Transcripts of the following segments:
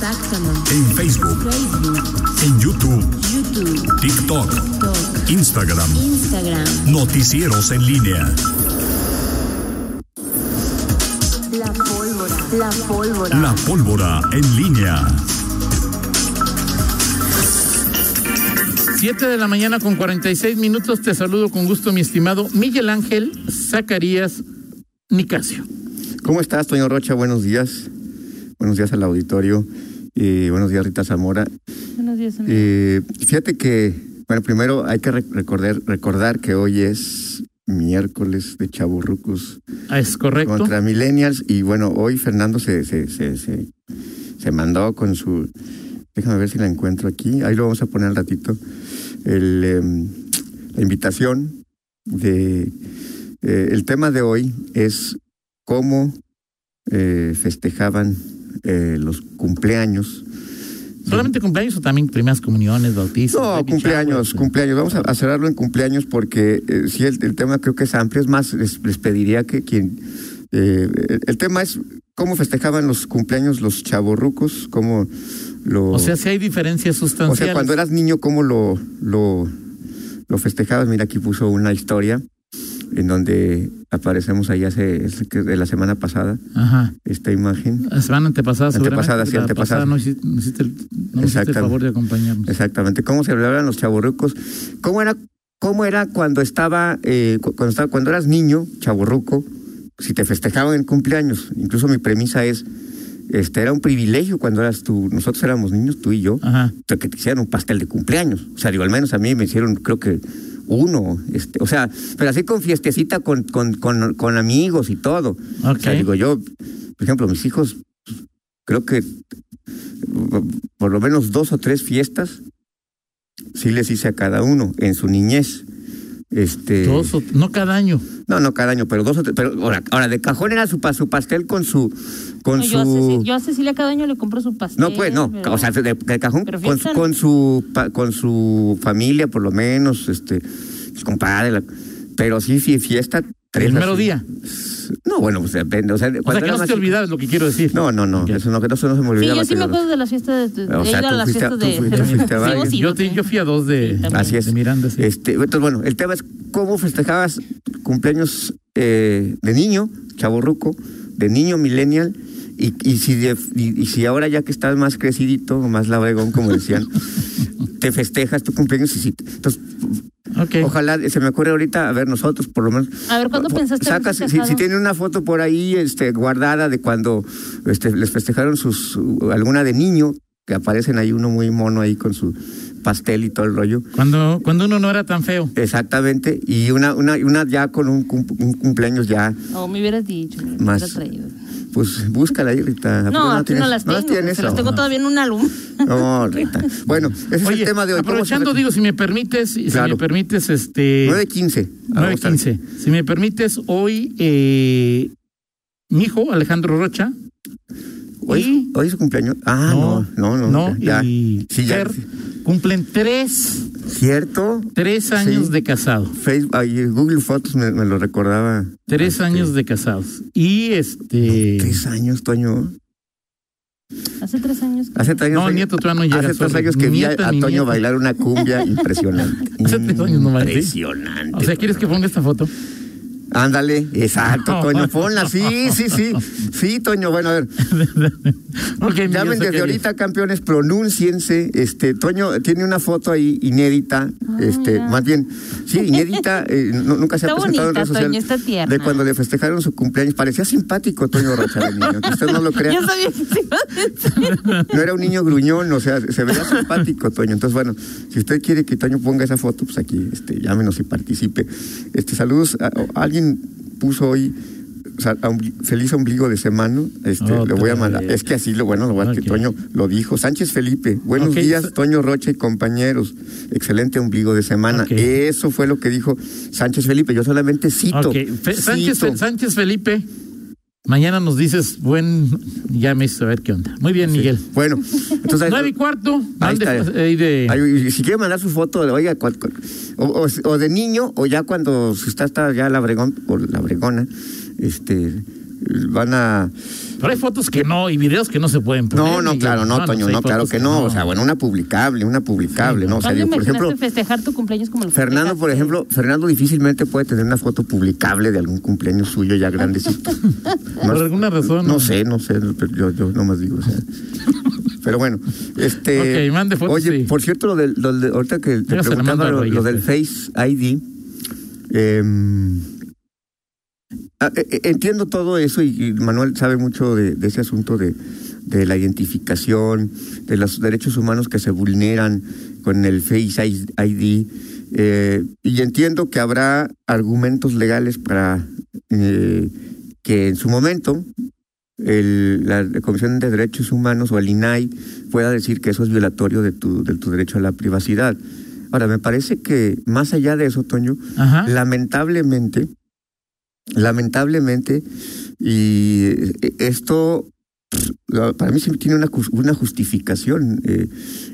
Exactamente. En Facebook, Facebook, en YouTube, YouTube, TikTok, TikTok, Instagram. Instagram. Noticieros en línea. La pólvora. La pólvora. La pólvora en línea. 7 de la mañana con 46 minutos. Te saludo con gusto, mi estimado Miguel Ángel Zacarías Nicasio. ¿Cómo estás, Toño Rocha? Buenos días. Buenos días al auditorio. Eh, buenos días, Rita Zamora. Buenos días, amigo. Eh, fíjate que, bueno, primero hay que re- recordar, recordar que hoy es miércoles de Chaburrucos Ah, ¿Es correcto? contra Millennials. Y bueno, hoy Fernando se, se, se, se, se mandó con su. Déjame ver si la encuentro aquí. Ahí lo vamos a poner al ratito. El, em, la invitación de. eh, el tema de hoy es cómo eh, festejaban eh, los cumpleaños. ¿Solamente cumpleaños o también primeras comuniones, bautizos? No, cumpleaños, showers? cumpleaños. Vamos a, a cerrarlo en cumpleaños porque eh, sí, el, el tema creo que es amplio. Es más, les, les pediría que quien... eh, el, el tema es cómo festejaban los cumpleaños los chavorrucos, cómo lo... O sea, si hay diferencias o sustanciales. sea, cuando eras niño, cómo lo, lo, lo festejabas. Mira, aquí puso una historia en donde aparecemos ahí hace, de la semana pasada, Ajá. esta imagen. La semana antepasada, Antepasada, sí, antepasada. pasada No hiciste, no hiciste el, no hiciste el Exactamente. favor de acompañarnos. Exactamente. ¿Cómo se celebraban los chavorrucos? ¿Cómo era, cómo era cuando estaba, eh, cu- cuando estaba, cuando eras niño, chavorruco, si te festejaban el cumpleaños? Incluso mi premisa es, este, era un privilegio cuando eras tú, nosotros éramos niños, tú y yo, Ajá. que te hicieran un pastel de cumpleaños. O sea, digo, al menos a mí me hicieron, creo que uno, este, o sea, pero así con fiestecita con, con, con, con amigos y todo. O sea, digo, yo, por ejemplo, mis hijos, creo que por lo menos dos o tres fiestas sí les hice a cada uno en su niñez. Este, Dos o- no cada año. no, no cada año, pero dos o tres, pero ahora, ahora de cajón era su, su pastel con su, con No, su, yo, a Ceci- yo a Cecilia cada año le compro su pastel. no pues, no, pero- o sea, de, de cajón con, su- con su, pa- con su familia por lo menos, este, su compadre, la- pero sí, sí, fiesta. El mero así. día. No, bueno, pues depende, o sea, O sea, que no se te es lo que quiero decir. No, no, no, eso no, eso no se me Sí, olvidaba. yo sí me acuerdo de las fiestas de, de, O sea, a tú las fuiste a- fiestas tú de. fuiste- tú fuiste a Sí, varias. sí, Yo, te- yo fui a dos de, Sí. Así es. de Miranda. sí. Este, entonces, bueno, el tema es cómo festejabas cumpleaños eh, de niño, chaborruco, de niño millennial, y, y, si de- y, y si ahora ya que estás más crecidito, más labregón, como decían, te festejas tu cumpleaños y si, entonces, ojalá, se me ocurre ahorita, a ver, nosotros por lo menos... A ver, ¿cuándo pensaste Sacas, si, si tienen una foto por ahí este, guardada de cuando este, les festejaron sus alguna de niño, que aparecen ahí uno muy mono ahí con su pastel y todo el rollo. Cuando, cuando uno no era tan feo. Exactamente, y una, una, una ya con un, cum- un cumpleaños ya, O me hubieras dicho, me Más. hubiera traído. pues búscala ahí, Rita. ¿A poco No, aquí tienes? no las tengo. tienes? se las No. tengo todavía en un álbum. No, Rita. Bueno, ese es el tema de hoy. ¿Cómo se aprovechando, digo, si me permites, si me permites, este... 9.15. Ah, vamos a- 9.15. Si me permites, hoy eh, mi hijo, Alejandro Rocha, ¿Hoy, y- ¿Hoy es su cumpleaños? Ah, no, no, no. no, ya. y Sí, ya. Cumplen tres, ¿Cierto? tres años Sí. de casado. Facebook, Google Fotos me, me lo recordaba. Tres Este, años de casados. Y este... Tres años, Toño. Hace tres años. que- Hace tres años. No, nieto todavía no llega, Hace tres años que vi a, Toño bailar una cumbia impresionante. Hace tres años no bailé. Impresionante. O sea, ¿quieres que ponga esta foto? Ándale, exacto, No. Toño, ponla, sí, sí, sí. Sí, Toño, bueno, a ver. Llamen desde ahorita, campeones, pronúnciense. Este, Toño tiene una foto ahí inédita, este, mira. más bien, sí, inédita, eh, no- nunca se ha presentado en bonita, redes sociales. Toño, está tierna. De cuando le festejaron su cumpleaños. Parecía simpático Toño Rocha niño, que usted no lo crea. Ya sabía que se iba a decir. No era un niño gruñón, o sea, se veía simpático, Toño. Entonces, bueno, si usted quiere que Toño ponga esa foto, pues aquí, este, llámenos y participe. Este, saludos. a- a- alguien puso hoy o sea, ombli- feliz ombligo de semana. Este, le voy a mandar. Es que así lo bueno, lo bueno es Ok. que Toño lo dijo. Sánchez Felipe, buenos días, Toño Rocha y compañeros. Excelente ombligo de semana. Eso fue lo que dijo Sánchez Felipe. Yo solamente cito. Fe- Sánchez, cito. Sánchez Felipe, mañana nos dices, buen, ya me hizo a ver qué onda. Muy bien, Miguel. Bueno, entonces. Nueve y cuarto, Ahí mande, está. ahí de, si quiere mandar su foto, oiga, o, o- o de niño, o ya cuando está, está ya la bregón, o la bregona, este, van a, Pero hay fotos que no y videos que no se pueden poner. No, no, claro, no, Toño, hay no, claro que no. O sea, bueno, una publicable, una publicable, ¿no? O sea, ¿Cuándo digo, por ejemplo, festejar tu cumpleaños como lo Fernando, por ejemplo, Fernando difícilmente puede tener una foto publicable de algún cumpleaños suyo ya grandecito. Por alguna razón. No sé, no sé, pero yo, yo nomás digo, o sea. Pero bueno, este. Ok, mande fotos, Oye, sí. por cierto, lo del, lo de- ahorita que te preguntaba lo, del pues. Face ID. em, ah, eh, eh, entiendo todo eso y, y Manuel sabe mucho de, de ese asunto de, de la identificación, de los derechos humanos que se vulneran con el Face ID. eh, y entiendo que habrá argumentos legales para eh, que en su momento el- la Comisión de Derechos Humanos o el INAI pueda decir que eso es violatorio de tu, de tu derecho a la privacidad. Ahora, me parece que más allá de eso, Toño, Ajá. lamentablemente, lamentablemente, y eh, esto para mí sí tiene una, una justificación eh,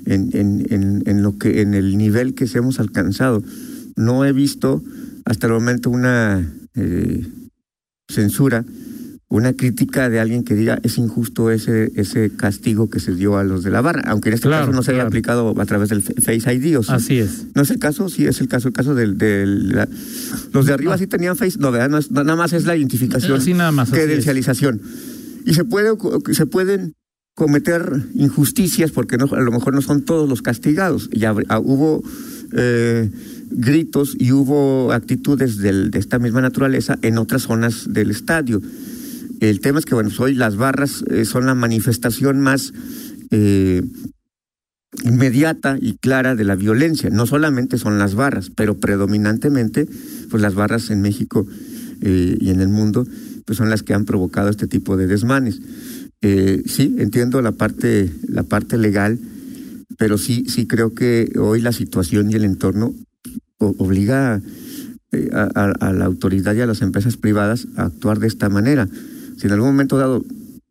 en, en, en, en lo que en el nivel que se hemos alcanzado. No he visto hasta el momento una eh, censura, una crítica de alguien que diga es injusto ese ese castigo que se dio a los de la barra, aunque en este Claro, caso no se haya claro. aplicado a través del Face ID. ¿o sí? Así es. ¿No es el caso? Sí, es el caso. El caso del. del- la- los de arriba sí tenían face. No, ¿verdad? No es- nada más es la identificación. Así nada más, Credencialización. Y se, puede, se pueden cometer injusticias porque no, a lo mejor no son todos los castigados. Ya ah, hubo eh, gritos y hubo actitudes del- de esta misma naturaleza en otras zonas del estadio. El tema es que, bueno, hoy las barras eh, son la manifestación más eh, inmediata y clara de la violencia. No solamente son las barras, pero predominantemente, pues las barras en México eh, y en el mundo, pues son las que han provocado este tipo de desmanes. Sí, entiendo la parte, la parte legal, pero sí, sí creo que hoy la situación y el entorno obliga a la autoridad y a las empresas privadas a actuar de esta manera. Si en algún momento dado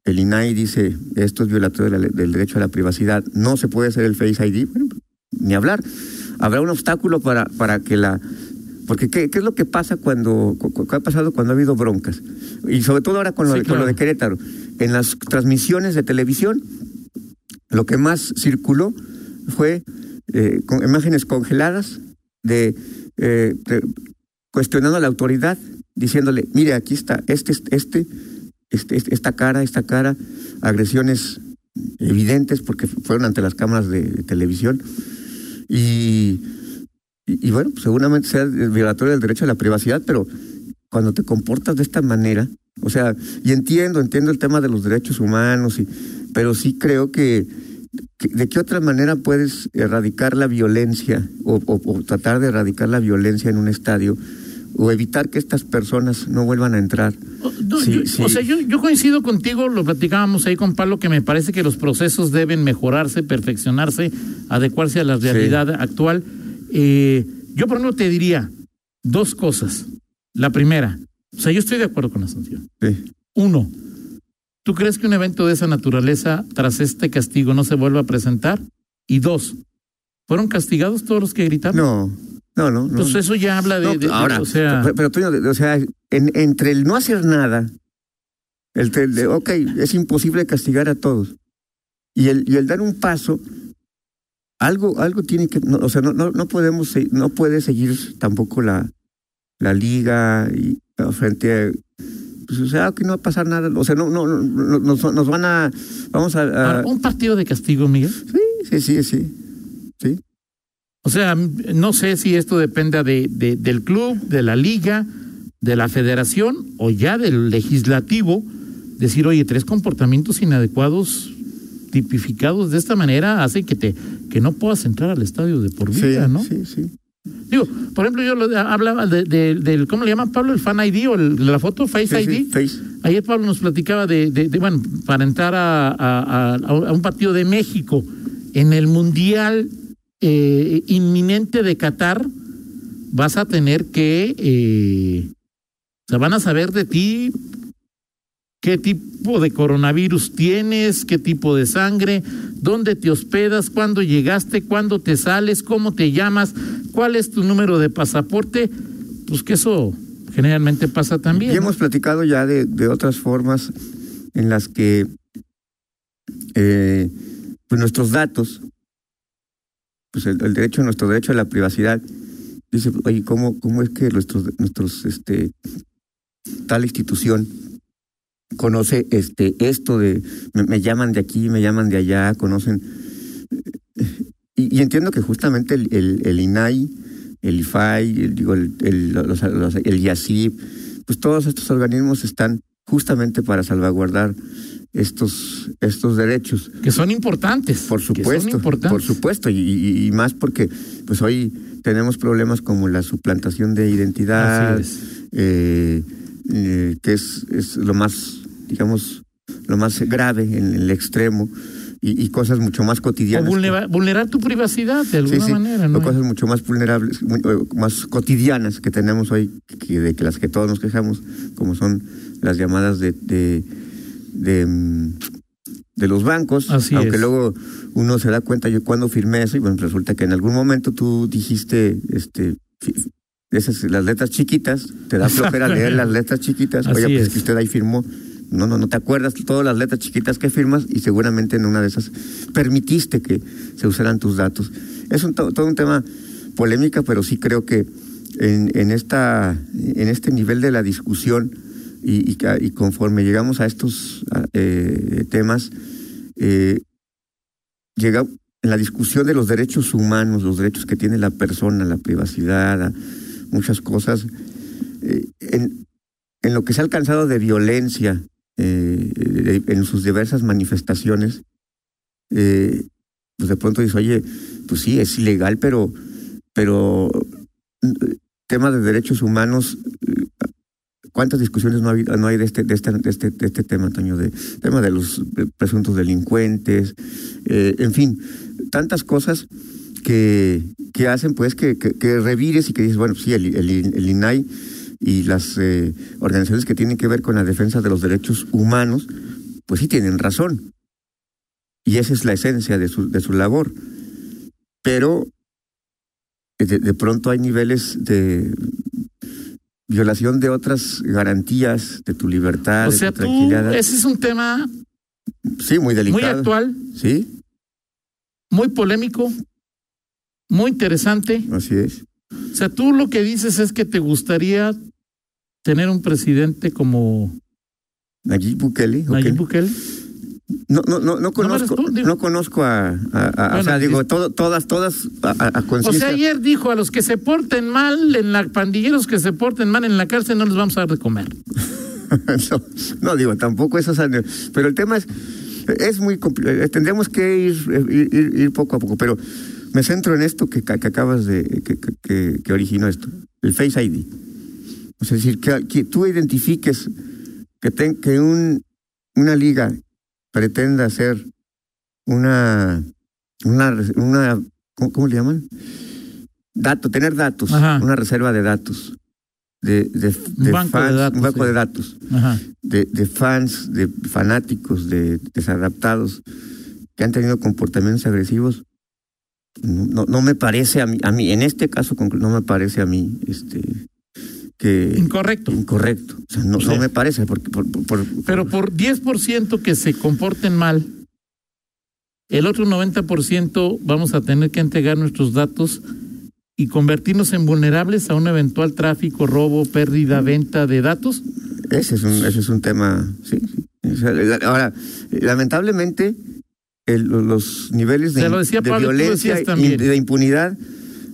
el INAI dice esto es violatorio de la- del derecho a la privacidad, no se puede hacer el Face ID, bueno, ni hablar. Habrá un obstáculo para, para que la... Porque ¿qué, qué es lo que pasa cuando... cu- cu- ¿Qué ha pasado cuando ha habido broncas? Y sobre todo ahora con lo, Sí, de, con lo de Querétaro. En las transmisiones de televisión, lo que más circuló fue eh, con imágenes congeladas de, eh, de- cuestionando a la autoridad, diciéndole, mire, aquí está, este, este, este, este- esta cara, esta cara, agresiones evidentes porque fueron ante las cámaras de, televisión. Y, y, y bueno, seguramente sea violatorio del derecho a la privacidad, pero cuando te comportas de esta manera, o sea, y entiendo, entiendo el tema de los derechos humanos, y, pero sí creo que, de qué otra manera puedes erradicar la violencia o tratar de erradicar la violencia en un estadio o evitar que estas personas no vuelvan a entrar. O- no, Sí, yo- sí. O sea, yo, yo coincido contigo, lo platicábamos ahí con Pablo, que me parece que los procesos deben mejorarse, perfeccionarse, adecuarse a la realidad actual. Eh, yo, por ejemplo, te diría dos cosas. La primera, o sea, yo estoy de acuerdo con la sanción. Sí. Uno, ¿tú crees que un evento de esa naturaleza, tras este castigo, no se vuelva a presentar? Y dos, ¿fueron castigados todos los que gritaron? No, no, no. no. Entonces eso ya habla de, No, de- de- ahora, o sea, pero, de- o sea, en- entre el no hacer nada, el, te- de, ok, es imposible castigar a todos, y el, y el dar un paso, algo, algo tiene que, no, o sea, no, no, no podemos, no puede seguir tampoco la, la liga y frente a, pues, o sea, que no va a pasar nada, o sea, no, no, no, no- nos, nos van a, vamos a, a- ahora, un partido de castigo, Miguel. sí, sí, sí, sí, sí. O sea, no sé si esto dependa de, de- del club, de la liga, de la federación o ya del legislativo. Decir, oye, tres comportamientos inadecuados tipificados de esta manera hace que te que no puedas entrar al estadio de por Sí, vida, ¿no? sí, sí. Digo, por ejemplo, yo lo, hablaba de- de- del, ¿cómo le llaman Pablo? El fan ID o el- la foto, Face Sí, sí, ID. face. Ayer Pablo nos platicaba de, de- de, bueno, para entrar a, a- a- a un partido de México en el Mundial eh, inminente de Qatar, vas a tener que, eh, o sea, van a saber de ti qué tipo de coronavirus tienes, qué tipo de sangre, dónde te hospedas, cuándo llegaste, cuándo te sales, cómo te llamas, cuál es tu número de pasaporte, pues que eso generalmente pasa también. Y hemos platicado ya de, de otras formas en las que eh, pues nuestros datos, pues el, el derecho, nuestro derecho a la privacidad, dice, oye, ¿cómo, cómo es que nuestros, nuestros, este, tal institución conoce este esto de me, llaman de aquí, me llaman de allá, conocen y, entiendo que justamente el, el, INAI, el IFAI, el, digo, el, el, pues todos estos organismos están justamente para salvaguardar estos, estos derechos. Que son importantes. Por que son supuesto, importantes. por supuesto, y, y- y más porque pues hoy tenemos problemas como la suplantación de identidad, es. eh, eh, que es, es lo más, digamos, lo más grave en el extremo, y, y cosas mucho más O cotidianas. vulnera- vulnerar tu privacidad de alguna sí, manera, o ¿no? cosas mucho más vulnerables, muy- o más cotidianas que tenemos hoy, que de que las que todos nos quejamos, como son las llamadas de de, de, de los bancos, Así aunque es. luego uno se da cuenta yo cuando firmé eso y bueno resulta que en algún momento tú dijiste este esas las letras chiquitas, te da flojera leer las letras chiquitas, Así oye pues es. es que usted ahí firmó no, no, no te acuerdas todas las letras chiquitas que firmas y seguramente en una de esas permitiste que se usaran tus datos. Es un, to- todo un tema polémica, pero sí creo que en, en, esta, en este nivel de la discusión y, y, conforme llegamos a estos eh, temas, eh, llega en la discusión de los derechos humanos, los derechos que tiene la persona, la privacidad, muchas cosas, eh, en, lo que se ha alcanzado de violencia en sus diversas manifestaciones, pues de pronto dices, oye, pues sí, es ilegal, pero, pero temas de derechos humanos, ¿cuántas discusiones no hay, no hay de, este, de, este, de, este, este tema, Toño? De tema de los eh, presuntos delincuentes, eh, en fin, tantas cosas que, que hacen pues que, que, revires y que dices, bueno, sí, el, INAI y las eh, organizaciones que tienen que ver con la defensa de los derechos humanos, pues sí tienen razón. Y esa es la esencia de su, de su labor. Pero de, de pronto hay niveles de violación de otras garantías de tu libertad, O de sea, tu tú, tranquilidad. ese es un tema Sí, muy delicado. muy actual, Sí, muy polémico, muy interesante. así es. O sea, tú lo que dices es que te gustaría tener un presidente como Nayib Bukele. Nayib Bukele. No, no, no, no conozco, no conozco a, a- a- Bueno, o sea, digo, todo, todas, todas a, a- O sea, ayer dijo a los que se porten mal en la pandilleros que se porten mal en la cárcel no les vamos a dar de comer. no, no, digo, tampoco eso, pero el tema es, es muy complicado, tendríamos que ir, ir, ir- ir poco a poco, pero me centro en esto que, que acabas de, que, que- originó esto, el Face ID. O sea, es decir, que, que tú identifiques que, ten- que un, una liga pretenda hacer una, una, una ¿cómo, le llaman? Dato, tener datos, Ajá. una reserva de datos. De, de, de banco de fans, datos, un banco sí. de datos Ajá. de, de fans, de fanáticos, de desadaptados que han tenido comportamientos agresivos, no, no, me parece a mí, a mí, en este caso no me parece a mí este que Incorrecto. incorrecto. O sea, no, no me parece porque por, por- por- Pero por 10% que se comporten mal, el otro 90% vamos a tener que entregar nuestros datos y convertirnos en vulnerables a un eventual tráfico, robo, pérdida, venta de datos. ese es un ese es un tema, sí. sí. O sea, la- ahora, lamentablemente el- los niveles de, decía Pablo, violencia y de impunidad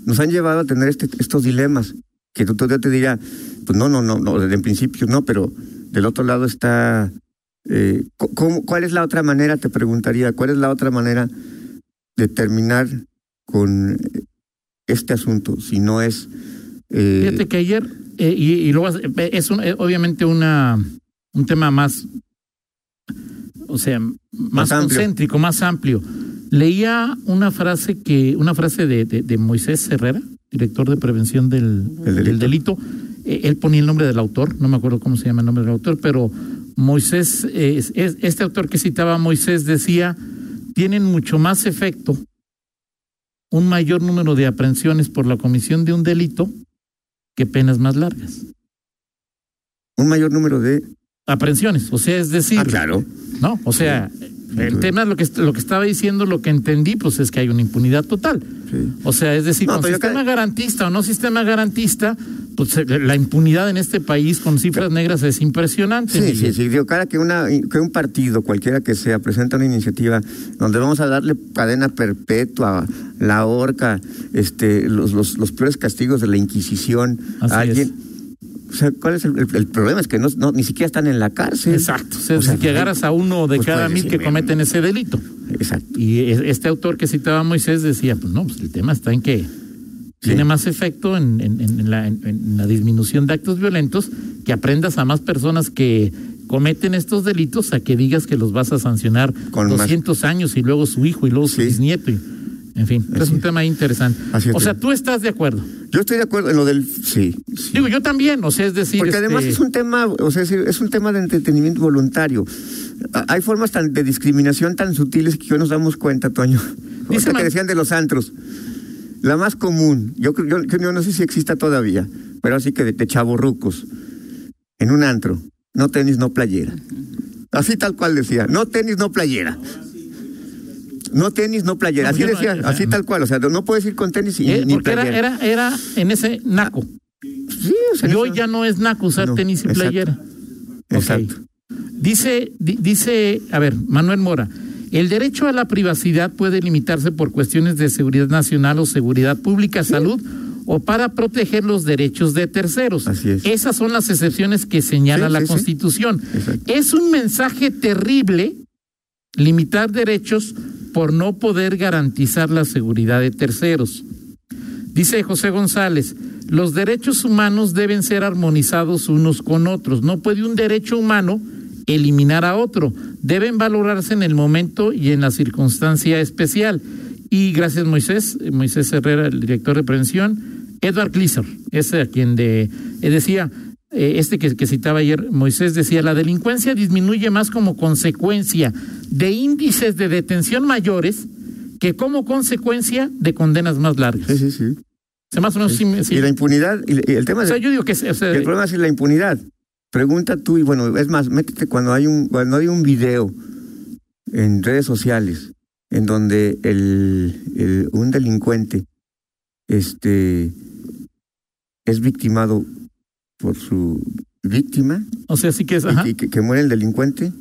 nos han llevado a tener este, estos dilemas que tú te diría, pues no, no, no, no, desde el principio no, pero del otro lado está, eh, co- ¿cómo, ¿cuál es la otra manera? Te preguntaría, ¿cuál es la otra manera de terminar con este asunto? Si no es... eh, Fíjate que ayer, eh, y, y luego eh, es un- eh, obviamente una un tema más, o sea, más, Más amplio. concéntrico, más amplio. Leía una frase que, una frase de, de, de Moisés Herrera, director de prevención del, El del delito. Eh, él ponía el nombre del autor, no me acuerdo cómo se llama el nombre del autor, pero Moisés, eh, es- es- este autor que citaba a Moisés decía, tienen mucho más efecto un mayor número de aprehensiones por la comisión de un delito que penas más largas. un mayor número de aprehensiones. O sea, es decir, Ah, claro. ¿no? O sea, el tema, lo que, lo que estaba diciendo, lo que entendí, pues es que hay una impunidad total. Sí. O sea, es decir, No, con sistema garantista o no sistema garantista, pues eh, la impunidad en este país con cifras negras es impresionante. Sí, sí, sí. Digo, cada que, una, que un partido, cualquiera que sea, presenta una iniciativa donde vamos a darle cadena perpetua, la horca, este, los, los, los peores castigos de la Inquisición Así a alguien. O sea, ¿cuál es el, el- el problema? Es que no, no- ni siquiera están en la cárcel. Exacto. O sea, O sea, que agarras a uno de pues cada puedes mil que cometen ese delito. Exacto. Y este autor que citaba Moisés decía, pues no, pues el tema está en que tiene más efecto en, en- en la, en- en la disminución de actos violentos, que aprendas a más personas que cometen estos delitos a que digas que los vas a sancionar Con más- 200 años y luego su hijo y luego su bisnieto. y- en fin, es un es. tema interesante. Así es. O sea, tú estás de acuerdo. Yo estoy de acuerdo en lo del. Sí. sí. Digo, yo también, o sea, es decir... Porque además este, es un tema, o sea, es un tema de entretenimiento voluntario. Hay formas tan, de discriminación tan sutiles que hoy nos damos cuenta, Toño. Dice que decían de los antros. La más común, yo, creo- yo, yo no sé si exista todavía, pero así que de, de chavorrucos. En un antro, no tenis, no playera. Así tal cual decía, no tenis, no playera. No tenis, no playera. No, Así no- decía, así tal cual. O sea, no puedes ir con tenis y, eh, ni porque era, playera. era, era en ese naco. Sí, o sea, Y hoy eso- ya no es naco usar No, tenis y exacto. playera. Exacto. Dice, di- dice, a ver, Manuel Mora, el derecho a la privacidad puede limitarse por cuestiones de seguridad nacional o seguridad pública, salud o para proteger los derechos de terceros. Así es. Esas son las excepciones que señala Sí, la sí. Constitución. Es un mensaje terrible limitar derechos por no poder garantizar la seguridad de terceros. Dice José González, los derechos humanos deben ser armonizados unos con otros. No puede un derecho humano eliminar a otro. Deben valorarse en el momento y en la circunstancia especial. Y gracias Moisés, Moisés Herrera, el director de prevención, Edward Glisser, ese a quien de, eh, decía, eh, este que, que citaba ayer, Moisés decía, la delincuencia disminuye más como consecuencia de índices de detención mayores que como consecuencia de condenas más largas. Sí, sí, sí. Se más o menos sí me- sí. Y la impunidad, y el tema O sea, de, yo digo que es- o sea, el problema es la impunidad. Pregunta tú, y bueno, es más, métete cuando hay un, cuando hay un video en redes sociales en donde el, el- un delincuente este es victimado por su víctima o sea, sí que es, y ajá. que, que- que muere el delincuente,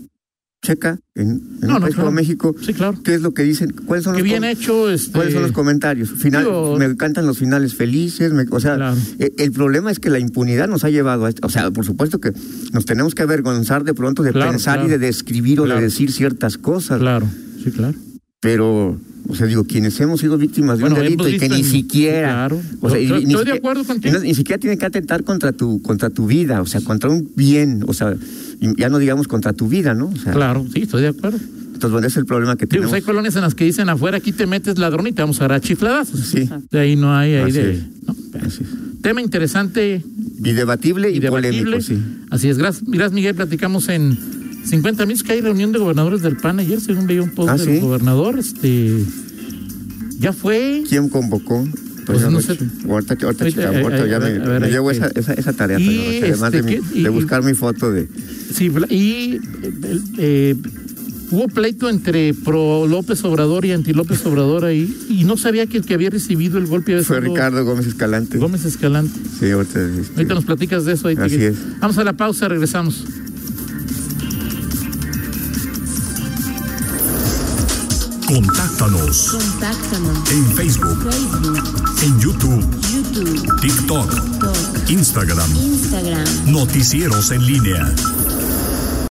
checa en, en No, claro. México Sí, claro. qué es lo que dicen, cuáles son Que los bien hecho, este. ¿Cuáles son los comentarios? Final, digo- me encantan los finales felices. me- o sea, Claro. eh, el problema es que la impunidad nos ha llevado a esto. O sea, por supuesto que nos tenemos que avergonzar de pronto de Claro, pensar y de describir o de decir ciertas cosas. Claro, sí, claro. Pero, o sea, digo, quienes hemos sido víctimas de Bueno, un delito y que ni en- siquiera. Claro. O sea, y- Estoy- y ni estoy de acuerdo contigo. ni siquiera tiene que atentar contra tu, contra tu vida, o sea, contra un bien, o sea, ya no digamos contra tu vida, ¿no? O sea, Claro, sí, estoy de acuerdo. entonces, bueno, ese es el problema que Digo, tenemos. hay colonias en las que dicen afuera, aquí te metes ladrón y te vamos a dar a chifladazos. Sí. De ahí no hay, ahí Así de. es. ¿no? Así es. Tema interesante Y debatible y, y debatible. polémico, sí. Así es. Gracias, Miguel. Platicamos en 50 minutos que hay reunión de gobernadores del PAN ayer, según veía un post Ah, del ¿sí? gobernador. Este. Ya fue. ¿Quién convocó? Pues no sé. Ahorita, ahorita, Ahorita, checamos, ahorita ya me, ver, llevo esa, esa, esa tarea, Y, Toño, o sea, además este, de, mi- ¿qué? de Y- buscar mi foto de... Sí, y eh, eh, hubo pleito entre pro López Obrador y anti López Obrador ahí, y no sabía que el que había recibido el golpe había Fue Ricardo Gómez Escalante. Gómez Escalante. Sí, ahorita... este, Ahorita nos platicas de eso. ahí Así es. Vamos a la pausa, regresamos. Contáctanos Contáctanos. en Facebook, Facebook, en YouTube, YouTube, TikTok, TikTok, Instagram. Instagram. Noticieros en línea.